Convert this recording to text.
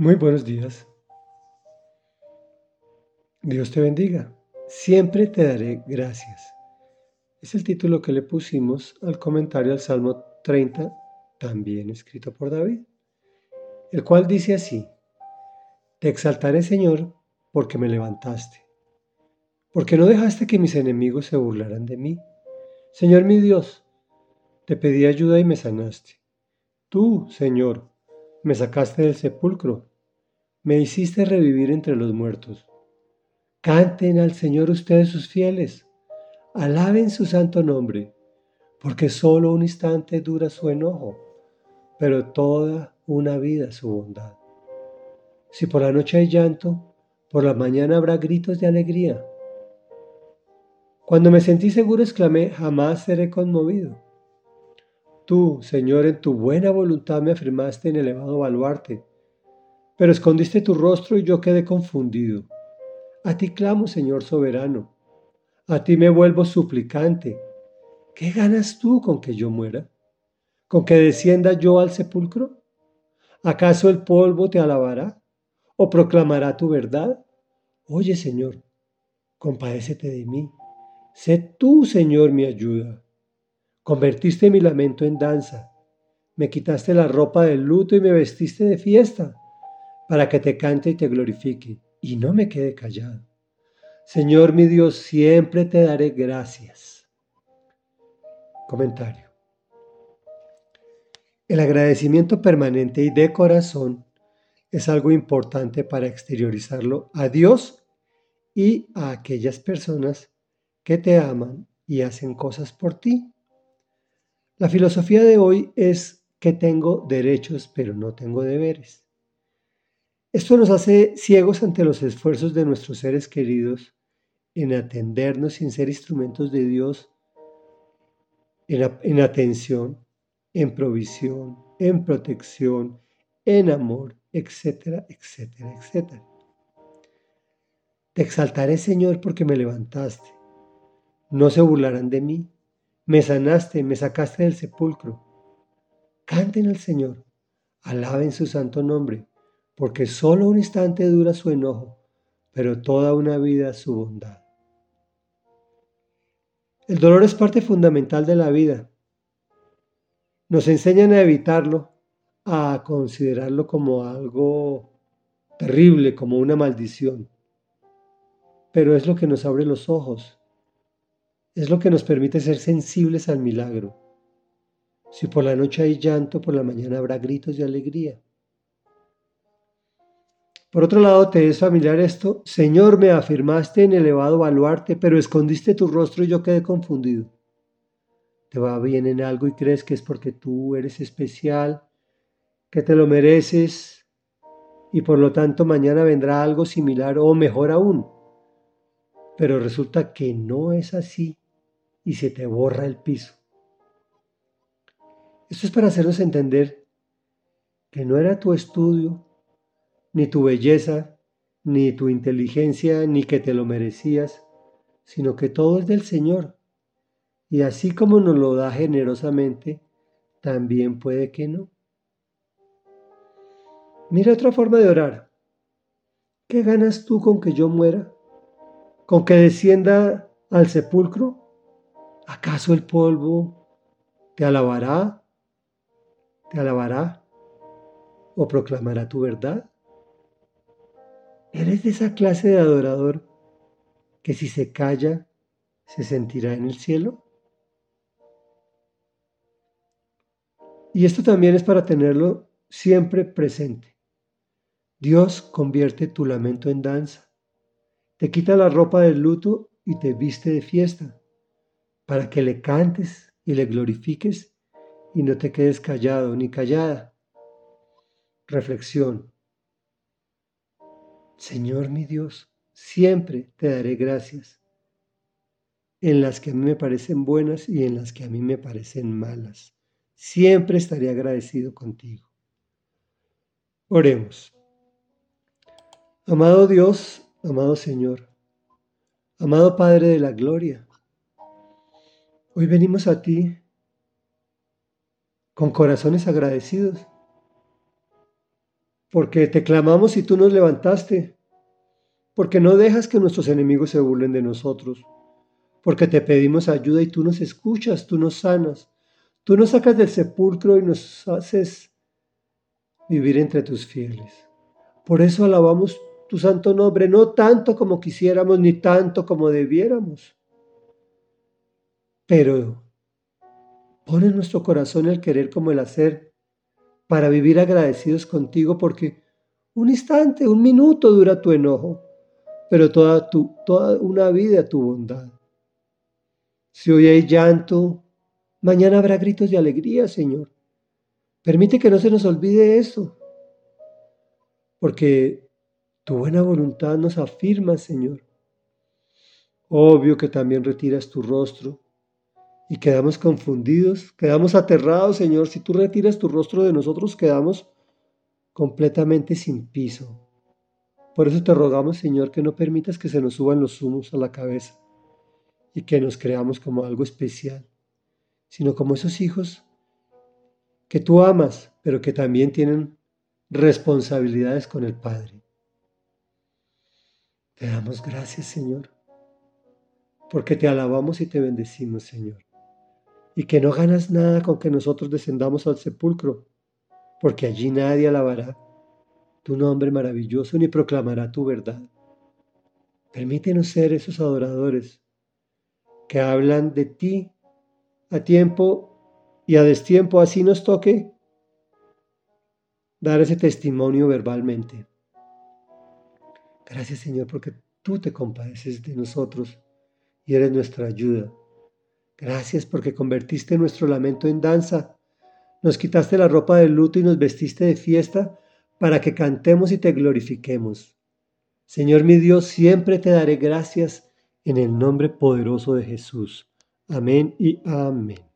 Muy buenos días. Dios te bendiga. Siempre te daré gracias. Es el título que le pusimos al comentario al Salmo 30, también escrito por David, el cual dice así, Te exaltaré Señor porque me levantaste, porque no dejaste que mis enemigos se burlaran de mí. Señor mi Dios, te pedí ayuda y me sanaste. Tú, Señor, me sacaste del sepulcro, me hiciste revivir entre los muertos. Canten al Señor ustedes sus fieles, alaben su santo nombre, porque solo un instante dura su enojo, pero toda una vida su bondad. Si por la noche hay llanto, por la mañana habrá gritos de alegría. Cuando me sentí seguro exclamé, jamás seré conmovido. Tú, Señor, en tu buena voluntad me afirmaste en elevado baluarte, pero escondiste tu rostro y yo quedé confundido. A ti clamo, Señor soberano, a ti me vuelvo suplicante. ¿Qué ganas tú con que yo muera? ¿Con que descienda yo al sepulcro? ¿Acaso el polvo te alabará o proclamará tu verdad? Oye, Señor, compadécete de mí. Sé tú, Señor, mi ayuda. Convertiste mi lamento en danza. Me quitaste la ropa del luto y me vestiste de fiesta, para que te cante y te glorifique, y no me quede callado. Señor mi Dios, siempre te daré gracias. Comentario. El agradecimiento permanente y de corazón es algo importante para exteriorizarlo a Dios y a aquellas personas que te aman y hacen cosas por ti. La filosofía de hoy es que tengo derechos pero no tengo deberes. Esto nos hace ciegos ante los esfuerzos de nuestros seres queridos en atendernos sin ser instrumentos de Dios, en, atención, en provisión, en protección, en amor, etcétera, etcétera, etcétera. Te exaltaré, Señor, porque me levantaste. No se burlarán de mí me sanaste, me sacaste del sepulcro. Canten al Señor, alaben su santo nombre, porque solo un instante dura su enojo, pero toda una vida su bondad. El dolor es parte fundamental de la vida. Nos enseñan a evitarlo, a considerarlo como algo terrible, como una maldición. Pero es lo que nos abre los ojos es lo que nos permite ser sensibles al milagro. Si por la noche hay llanto, por la mañana habrá gritos de alegría. Por otro lado, te es familiar esto, Señor, me afirmaste en elevado baluarte, pero escondiste tu rostro y yo quedé confundido. Te va bien en algo y crees que es porque tú eres especial, que te lo mereces y por lo tanto mañana vendrá algo similar o mejor aún. Pero resulta que no es así y se te borra el piso. Esto es para hacernos entender que no era tu estudio, ni tu belleza, ni tu inteligencia, ni que te lo merecías, sino que todo es del Señor. Y así como nos lo da generosamente, también puede que no. Mira otra forma de orar. ¿Qué ganas tú con que yo muera? ¿Con que descienda al sepulcro? ¿Acaso el polvo te alabará? ¿Te alabará? ¿O proclamará tu verdad? ¿Eres de esa clase de adorador que si se calla se sentirá en el cielo? Y esto también es para tenerlo siempre presente. Dios convierte tu lamento en danza, te quita la ropa del luto y te viste de fiesta para que le cantes y le glorifiques y no te quedes callado ni callada. Reflexión. Señor mi Dios, siempre te daré gracias en las que a mí me parecen buenas y en las que a mí me parecen malas. Siempre estaré agradecido contigo. Oremos. Amado Dios, amado Señor, amado Padre de la Gloria, Hoy venimos a ti con corazones agradecidos, porque te clamamos y tú nos levantaste, porque no dejas que nuestros enemigos se burlen de nosotros, porque te pedimos ayuda y tú nos escuchas, tú nos sanas, tú nos sacas del sepulcro y nos haces vivir entre tus fieles. Por eso alabamos tu santo nombre, no tanto como quisiéramos ni tanto como debiéramos. Pero pon en nuestro corazón el querer como el hacer para vivir agradecidos contigo porque un instante, un minuto dura tu enojo, pero toda, tu, toda una vida tu bondad. Si hoy hay llanto, mañana habrá gritos de alegría, Señor. Permite que no se nos olvide eso, porque tu buena voluntad nos afirma, Señor. Obvio que también retiras tu rostro y quedamos confundidos, quedamos aterrados, Señor. Si tú retiras tu rostro de nosotros, quedamos completamente sin piso. Por eso te rogamos, Señor, que no permitas que se nos suban los humos a la cabeza y que nos creamos como algo especial, sino como esos hijos que tú amas, pero que también tienen responsabilidades con el Padre. Te damos gracias, Señor, porque te alabamos y te bendecimos, Señor y que no ganas nada con que nosotros descendamos al sepulcro, porque allí nadie alabará tu nombre maravilloso ni proclamará tu verdad. Permítenos ser esos adoradores que hablan de ti a tiempo y a destiempo, así nos toque dar ese testimonio verbalmente. Gracias Señor porque tú te compadeces de nosotros y eres nuestra ayuda. Gracias porque convertiste nuestro lamento en danza. Nos quitaste la ropa de luto y nos vestiste de fiesta para que cantemos y te glorifiquemos. Señor mi Dios, siempre te daré gracias en el nombre poderoso de Jesús. Amén y amén.